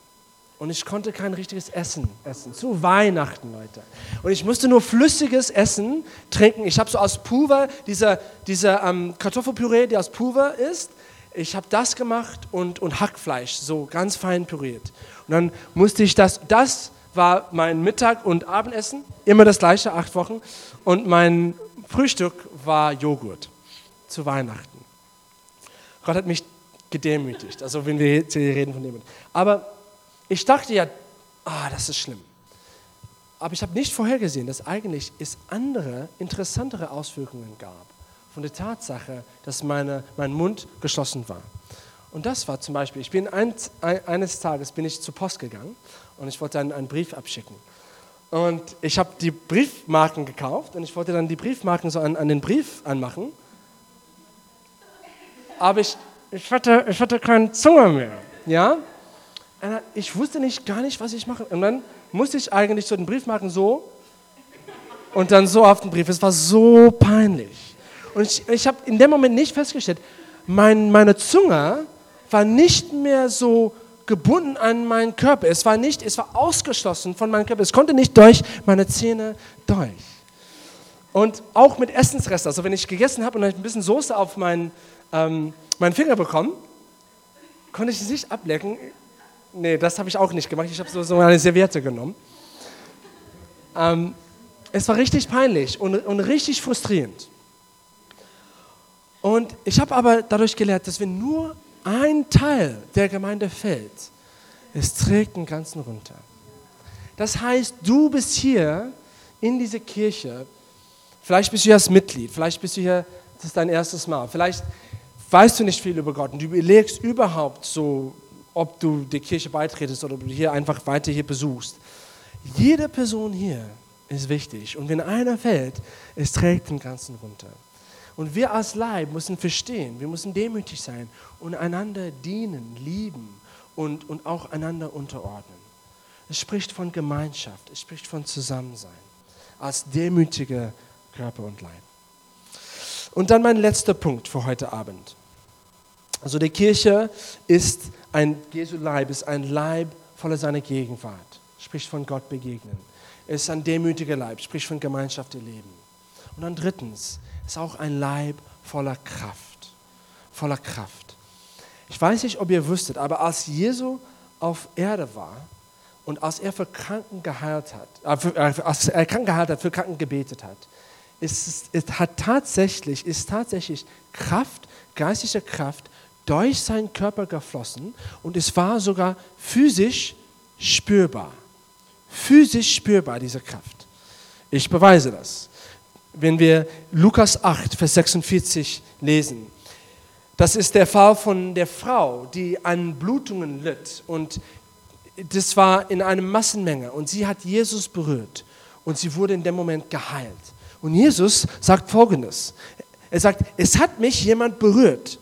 Und ich konnte kein richtiges Essen essen. Zu Weihnachten, Leute. Und ich musste nur flüssiges Essen trinken. Ich habe so aus Pulver, dieser, dieser ähm, Kartoffelpüree, die aus Pulver ist, ich habe das gemacht und, und Hackfleisch, so ganz fein püriert. Und dann musste ich das, das war mein Mittag- und Abendessen, immer das gleiche, acht Wochen. Und mein Frühstück war Joghurt zu Weihnachten. Gott hat mich gedemütigt, also wenn wir hier reden von dem. Aber ich dachte ja, ah, das ist schlimm. Aber ich habe nicht vorhergesehen, dass eigentlich es andere, interessantere Auswirkungen gab von der Tatsache, dass meine, mein Mund geschlossen war. Und das war zum Beispiel, ich bin ein, eines Tages bin ich zur Post gegangen und ich wollte einen, einen Brief abschicken. Und ich habe die Briefmarken gekauft und ich wollte dann die Briefmarken so an, an den Brief anmachen. aber ich, ich, hatte, ich hatte keine Zunge mehr. Ja? Ich wusste nicht, gar nicht, was ich mache. Und dann musste ich eigentlich so den Brief machen, so und dann so auf den Brief. Es war so peinlich. Und ich, ich habe in dem Moment nicht festgestellt, mein, meine Zunge war nicht mehr so gebunden an meinen Körper. Es war nicht, es war ausgeschlossen von meinem Körper. Es konnte nicht durch meine Zähne durch. Und auch mit Essensresten, also wenn ich gegessen habe und ein bisschen Soße auf meinen, ähm, meinen Finger bekommen, konnte ich es nicht ablecken. Nee, das habe ich auch nicht gemacht. Ich habe so, so eine Serviette genommen. Ähm, es war richtig peinlich und, und richtig frustrierend. Und ich habe aber dadurch gelernt, dass wenn nur ein Teil der Gemeinde fällt, es trägt den ganzen runter. Das heißt, du bist hier in dieser Kirche, vielleicht bist du hier als Mitglied, vielleicht bist du hier, das ist dein erstes Mal, vielleicht weißt du nicht viel über Gott und du überlegst überhaupt so, ob du der Kirche beitretest oder ob du hier einfach weiter hier besuchst. Jede Person hier ist wichtig. Und wenn einer fällt, es trägt den Ganzen runter. Und wir als Leib müssen verstehen, wir müssen demütig sein und einander dienen, lieben und, und auch einander unterordnen. Es spricht von Gemeinschaft, es spricht von Zusammensein, als demütiger Körper und Leib. Und dann mein letzter Punkt für heute Abend. Also die Kirche ist ein, Jesu Leib ist ein Leib voller seiner Gegenwart, spricht von Gott begegnen. Es ist ein demütiger Leib, spricht von Gemeinschaft im Leben. Und dann drittens, ist auch ein Leib voller Kraft. Voller Kraft. Ich weiß nicht, ob ihr wüsstet, aber als Jesu auf Erde war und als er für Kranken geheilt hat, äh, äh als er Kranken geheilt hat, für Kranken gebetet hat, ist, ist, hat tatsächlich, ist tatsächlich Kraft, geistliche Kraft durch seinen Körper geflossen und es war sogar physisch spürbar physisch spürbar, diese Kraft. Ich beweise das. Wenn wir Lukas 8, Vers 46 lesen, das ist der Fall von der Frau, die an Blutungen litt. Und das war in einer Massenmenge. Und sie hat Jesus berührt. Und sie wurde in dem Moment geheilt. Und Jesus sagt Folgendes. Er sagt, es hat mich jemand berührt.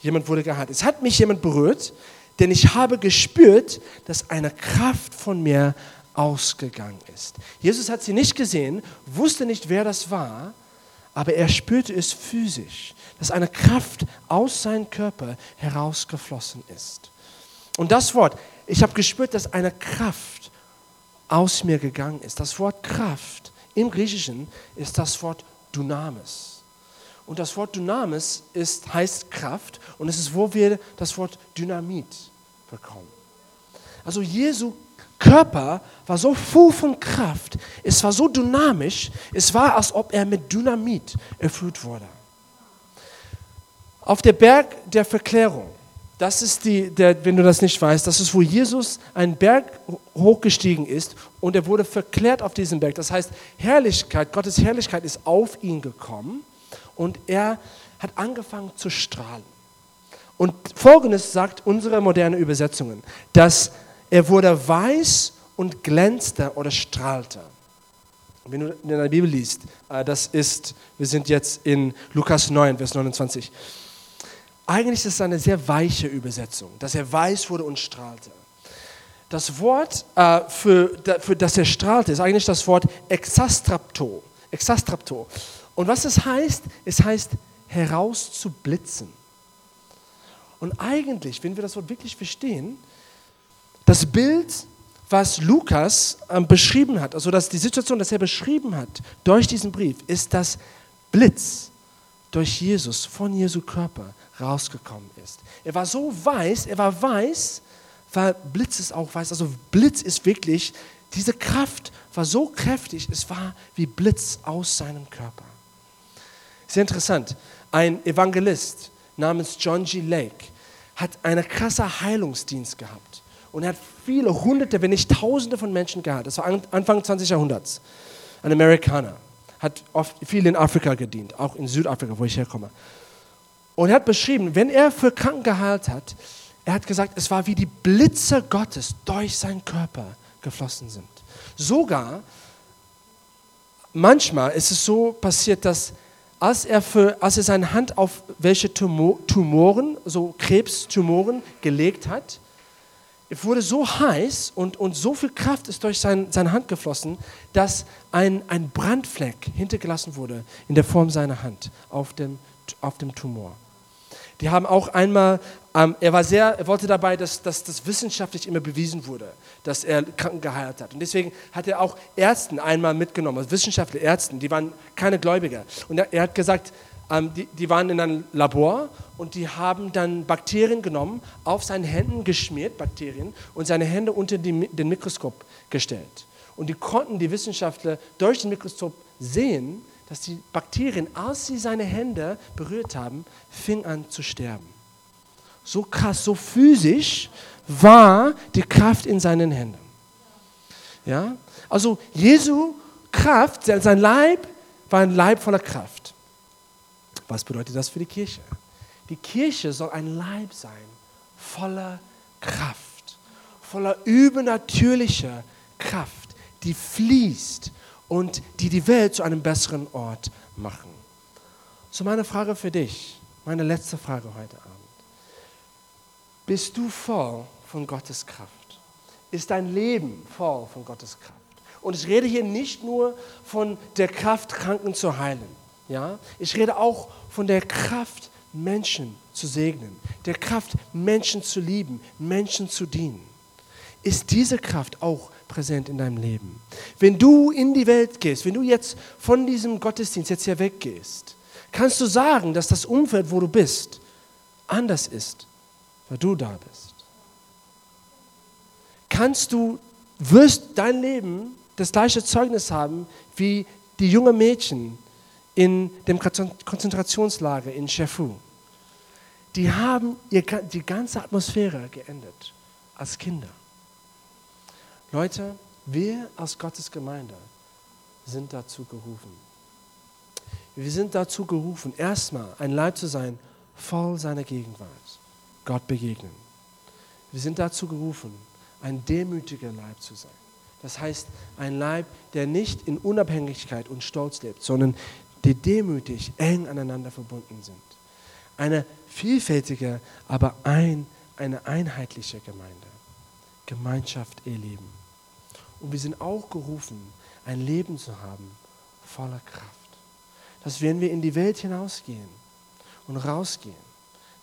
Jemand wurde geheilt. Es hat mich jemand berührt, denn ich habe gespürt, dass eine Kraft von mir ausgegangen ist. Jesus hat sie nicht gesehen, wusste nicht, wer das war, aber er spürte es physisch, dass eine Kraft aus seinem Körper herausgeflossen ist. Und das Wort, ich habe gespürt, dass eine Kraft aus mir gegangen ist. Das Wort Kraft im Griechischen ist das Wort Dynamis. Und das Wort Dynamis ist, heißt Kraft und es ist, wo wir das Wort Dynamit bekommen. Also Jesu Körper war so voll von Kraft, es war so dynamisch, es war, als ob er mit Dynamit erfüllt wurde. Auf der Berg der Verklärung, das ist die, der, wenn du das nicht weißt, das ist, wo Jesus einen Berg hochgestiegen ist und er wurde verklärt auf diesem Berg. Das heißt, Herrlichkeit, Gottes Herrlichkeit ist auf ihn gekommen und er hat angefangen zu strahlen. Und folgendes sagt unsere moderne Übersetzungen, dass er wurde weiß und glänzte oder strahlte. Wenn du in der Bibel liest, äh, das ist, wir sind jetzt in Lukas 9, Vers 29. Eigentlich ist es eine sehr weiche Übersetzung, dass er weiß wurde und strahlte. Das Wort, äh, für, für das er strahlte, ist eigentlich das Wort exastrapto. exastrapto. Und was es heißt, es heißt herauszublitzen. Und eigentlich, wenn wir das Wort wirklich verstehen, das Bild, was Lukas ähm, beschrieben hat, also dass die Situation, das er beschrieben hat durch diesen Brief, ist, dass Blitz durch Jesus, von Jesu Körper rausgekommen ist. Er war so weiß, er war weiß, weil Blitz ist auch weiß. Also Blitz ist wirklich, diese Kraft war so kräftig, es war wie Blitz aus seinem Körper. Sehr interessant. Ein Evangelist namens John G. Lake hat einen krassen Heilungsdienst gehabt. Und er hat viele hunderte, wenn nicht tausende von Menschen gehabt. Das war Anfang 20. Jahrhunderts. Ein Amerikaner. Hat oft viel in Afrika gedient, auch in Südafrika, wo ich herkomme. Und er hat beschrieben, wenn er für Kranken geheilt hat, er hat gesagt, es war wie die Blitze Gottes durch seinen Körper geflossen sind. Sogar, manchmal ist es so passiert, dass als er, für, als er seine Hand auf welche Tumoren, so Krebstumoren gelegt hat, wurde so heiß und, und so viel Kraft ist durch sein, seine Hand geflossen, dass ein, ein Brandfleck hintergelassen wurde in der Form seiner Hand auf dem, auf dem Tumor. Die haben auch einmal, ähm, er war sehr, er wollte dabei, dass, dass das wissenschaftlich immer bewiesen wurde, dass er Kranken geheilt hat. Und deswegen hat er auch Ärzten einmal mitgenommen, also Wissenschaftler, Ärzten, die waren keine Gläubiger. Und er, er hat gesagt, die, die waren in einem Labor und die haben dann Bakterien genommen, auf seinen Händen geschmiert, Bakterien, und seine Hände unter die, den Mikroskop gestellt. Und die konnten die Wissenschaftler durch den Mikroskop sehen, dass die Bakterien, als sie seine Hände berührt haben, fing an zu sterben. So krass, so physisch war die Kraft in seinen Händen. Ja? Also Jesu Kraft, sein Leib war ein Leib voller Kraft. Was bedeutet das für die Kirche? Die Kirche soll ein Leib sein, voller Kraft, voller übernatürlicher Kraft, die fließt und die die Welt zu einem besseren Ort machen. So meine Frage für dich, meine letzte Frage heute Abend. Bist du voll von Gottes Kraft? Ist dein Leben voll von Gottes Kraft? Und ich rede hier nicht nur von der Kraft, Kranken zu heilen. Ja? Ich rede auch von der Kraft, Menschen zu segnen, der Kraft, Menschen zu lieben, Menschen zu dienen. Ist diese Kraft auch präsent in deinem Leben? Wenn du in die Welt gehst, wenn du jetzt von diesem Gottesdienst jetzt hier weggehst, kannst du sagen, dass das Umfeld, wo du bist, anders ist, weil du da bist. Kannst du, wirst dein Leben das gleiche Zeugnis haben wie die jungen Mädchen, in dem Konzentrationslager in Chefu. Die haben ihr, die ganze Atmosphäre geändert als Kinder. Leute, wir als Gottes Gemeinde sind dazu gerufen. Wir sind dazu gerufen, erstmal ein Leib zu sein, voll seiner Gegenwart, Gott begegnen. Wir sind dazu gerufen, ein demütiger Leib zu sein. Das heißt, ein Leib, der nicht in Unabhängigkeit und Stolz lebt, sondern die demütig eng aneinander verbunden sind. Eine vielfältige, aber ein, eine einheitliche Gemeinde. Gemeinschaft erleben. Und wir sind auch gerufen, ein Leben zu haben voller Kraft. Dass wenn wir in die Welt hinausgehen und rausgehen,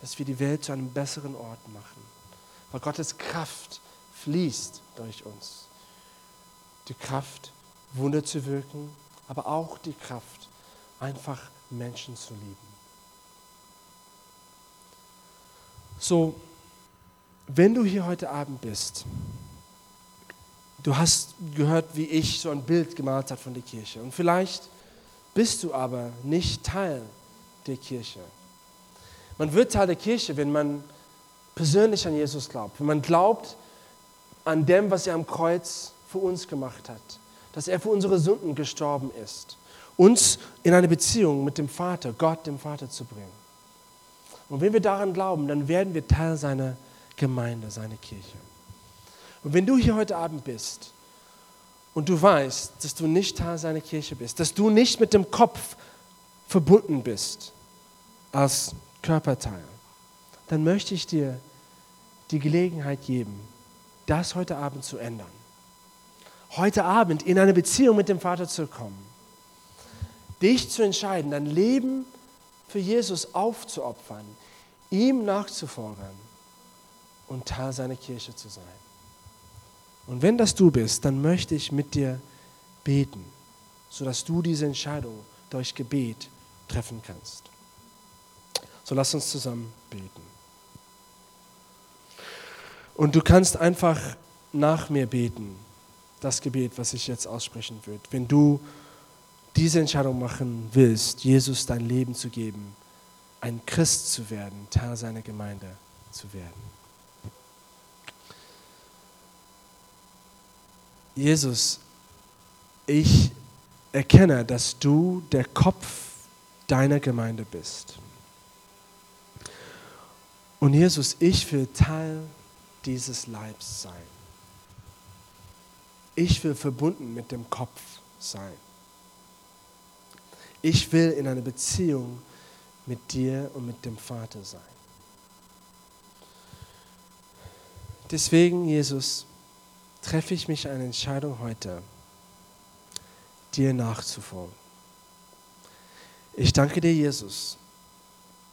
dass wir die Welt zu einem besseren Ort machen. Weil Gottes Kraft fließt durch uns. Die Kraft, Wunder zu wirken, aber auch die Kraft, einfach Menschen zu lieben. So, wenn du hier heute Abend bist, du hast gehört, wie ich so ein Bild gemalt habe von der Kirche. Und vielleicht bist du aber nicht Teil der Kirche. Man wird Teil der Kirche, wenn man persönlich an Jesus glaubt, wenn man glaubt an dem, was er am Kreuz für uns gemacht hat, dass er für unsere Sünden gestorben ist uns in eine Beziehung mit dem Vater, Gott, dem Vater zu bringen. Und wenn wir daran glauben, dann werden wir Teil seiner Gemeinde, seiner Kirche. Und wenn du hier heute Abend bist und du weißt, dass du nicht Teil seiner Kirche bist, dass du nicht mit dem Kopf verbunden bist als Körperteil, dann möchte ich dir die Gelegenheit geben, das heute Abend zu ändern. Heute Abend in eine Beziehung mit dem Vater zu kommen dich zu entscheiden, dein Leben für Jesus aufzuopfern, ihm nachzufolgen und Teil seiner Kirche zu sein. Und wenn das du bist, dann möchte ich mit dir beten, sodass du diese Entscheidung durch Gebet treffen kannst. So lass uns zusammen beten. Und du kannst einfach nach mir beten, das Gebet, was ich jetzt aussprechen würde. Wenn du diese Entscheidung machen willst, Jesus dein Leben zu geben, ein Christ zu werden, Teil seiner Gemeinde zu werden. Jesus, ich erkenne, dass du der Kopf deiner Gemeinde bist. Und Jesus, ich will Teil dieses Leibs sein. Ich will verbunden mit dem Kopf sein. Ich will in einer Beziehung mit dir und mit dem Vater sein. Deswegen, Jesus, treffe ich mich eine Entscheidung heute, dir nachzufolgen. Ich danke dir, Jesus,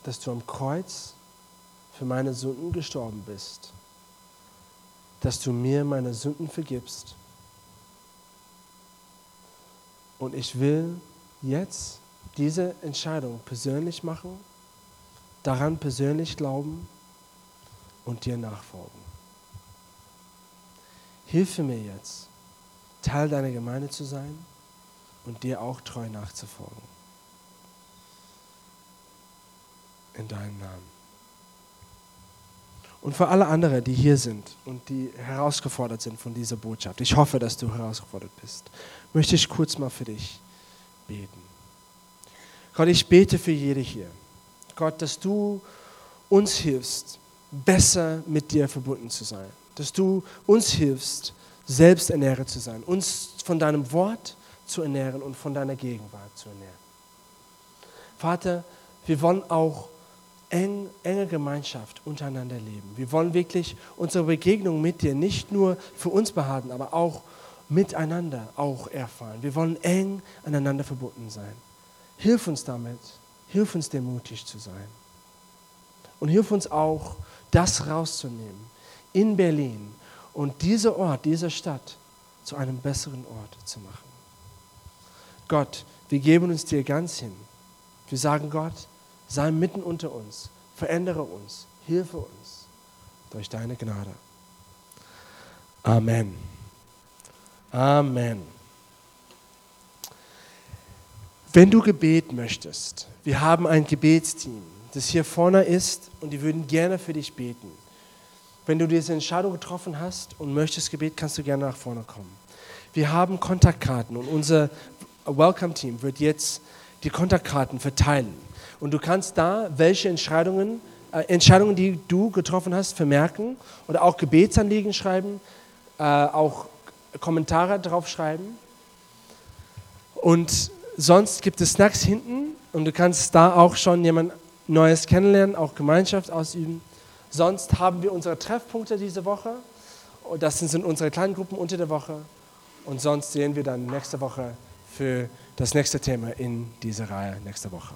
dass du am Kreuz für meine Sünden gestorben bist, dass du mir meine Sünden vergibst. Und ich will jetzt diese Entscheidung persönlich machen, daran persönlich glauben und dir nachfolgen. Hilfe mir jetzt, Teil deiner Gemeinde zu sein und dir auch treu nachzufolgen. In deinem Namen. Und für alle anderen, die hier sind und die herausgefordert sind von dieser Botschaft, ich hoffe, dass du herausgefordert bist, möchte ich kurz mal für dich beten. Gott, ich bete für jede hier. Gott, dass du uns hilfst, besser mit dir verbunden zu sein dass du uns hilfst, selbst ernährt zu sein, uns von deinem Wort zu ernähren und von deiner Gegenwart zu ernähren. Vater, wir wollen auch eng, enge Gemeinschaft untereinander leben. Wir wollen wirklich unsere Begegnung mit dir nicht nur für uns behalten, aber auch miteinander auch erfahren. Wir wollen eng aneinander verbunden sein. Hilf uns damit, hilf uns demutig zu sein. Und hilf uns auch, das rauszunehmen, in Berlin und dieser Ort, diese Stadt zu einem besseren Ort zu machen. Gott, wir geben uns dir ganz hin. Wir sagen Gott, sei mitten unter uns, verändere uns, hilfe uns durch deine Gnade. Amen. Amen. Wenn du Gebet möchtest, wir haben ein Gebetsteam, das hier vorne ist und die würden gerne für dich beten. Wenn du diese Entscheidung getroffen hast und möchtest Gebet, kannst du gerne nach vorne kommen. Wir haben Kontaktkarten und unser Welcome Team wird jetzt die Kontaktkarten verteilen. Und du kannst da welche Entscheidungen, äh, Entscheidungen, die du getroffen hast, vermerken oder auch Gebetsanliegen schreiben, äh, auch Kommentare drauf schreiben. Und sonst gibt es Snacks hinten und du kannst da auch schon jemand Neues kennenlernen, auch Gemeinschaft ausüben. Sonst haben wir unsere Treffpunkte diese Woche. Das sind unsere kleinen Gruppen unter der Woche. Und sonst sehen wir dann nächste Woche für das nächste Thema in dieser Reihe nächste Woche.